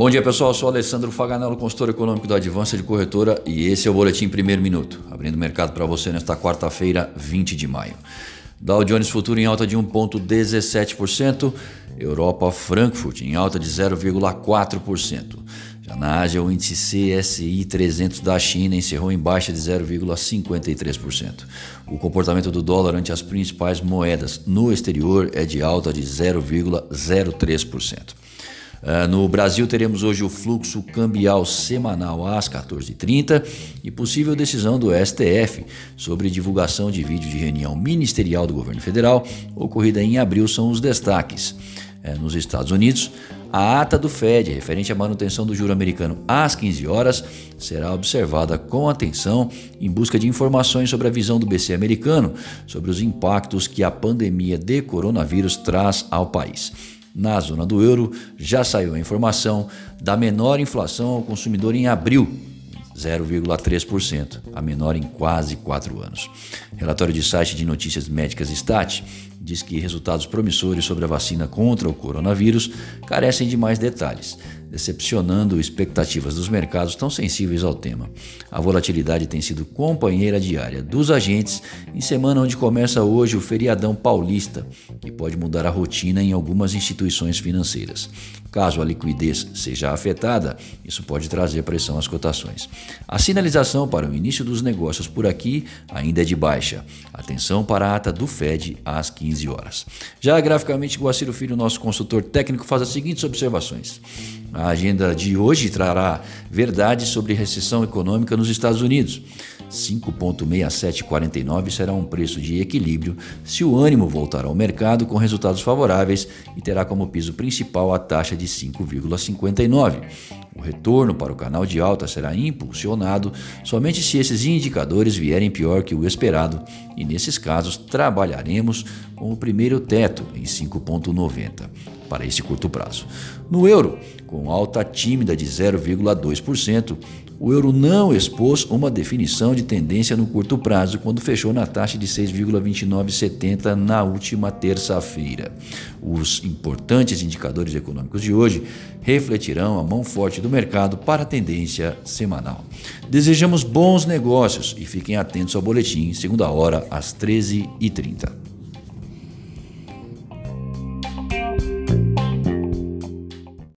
Bom dia pessoal, sou Alessandro Faganello, consultor econômico da Advança de Corretora e esse é o Boletim Primeiro Minuto, abrindo o mercado para você nesta quarta-feira, 20 de maio. Dow Jones Futuro em alta de 1,17%, Europa Frankfurt em alta de 0,4%. Já na Ásia, o índice CSI 300 da China encerrou em baixa de 0,53%. O comportamento do dólar ante as principais moedas no exterior é de alta de 0,03%. Uh, no Brasil, teremos hoje o fluxo cambial semanal às 14h30 e possível decisão do STF sobre divulgação de vídeo de reunião ministerial do governo federal ocorrida em abril são os destaques. Uh, nos Estados Unidos, a ata do Fed, referente à manutenção do juro americano às 15 horas, será observada com atenção em busca de informações sobre a visão do BC americano sobre os impactos que a pandemia de coronavírus traz ao país. Na zona do euro, já saiu a informação da menor inflação ao consumidor em abril, 0,3%, a menor em quase quatro anos. Relatório de site de notícias médicas Stat diz que resultados promissores sobre a vacina contra o coronavírus carecem de mais detalhes decepcionando expectativas dos mercados tão sensíveis ao tema. A volatilidade tem sido companheira diária dos agentes em semana onde começa hoje o feriadão paulista, que pode mudar a rotina em algumas instituições financeiras. Caso a liquidez seja afetada, isso pode trazer pressão às cotações. A sinalização para o início dos negócios por aqui ainda é de baixa. Atenção para a ata do Fed às 15 horas. Já graficamente, Guaciro Filho, nosso consultor técnico, faz as seguintes observações. A agenda de hoje trará verdades sobre recessão econômica nos Estados Unidos. 5,6749 será um preço de equilíbrio se o ânimo voltar ao mercado com resultados favoráveis e terá como piso principal a taxa de 5,59. O retorno para o canal de alta será impulsionado somente se esses indicadores vierem pior que o esperado, e nesses casos trabalharemos com o primeiro teto em 5,90 para esse curto prazo. No euro, com alta tímida de 0,2%, o euro não expôs uma definição de tendência no curto prazo quando fechou na taxa de 6,2970 na última terça-feira. Os importantes indicadores econômicos de hoje refletirão a mão forte do mercado para a tendência semanal. Desejamos bons negócios e fiquem atentos ao boletim, segunda hora, às 13h30.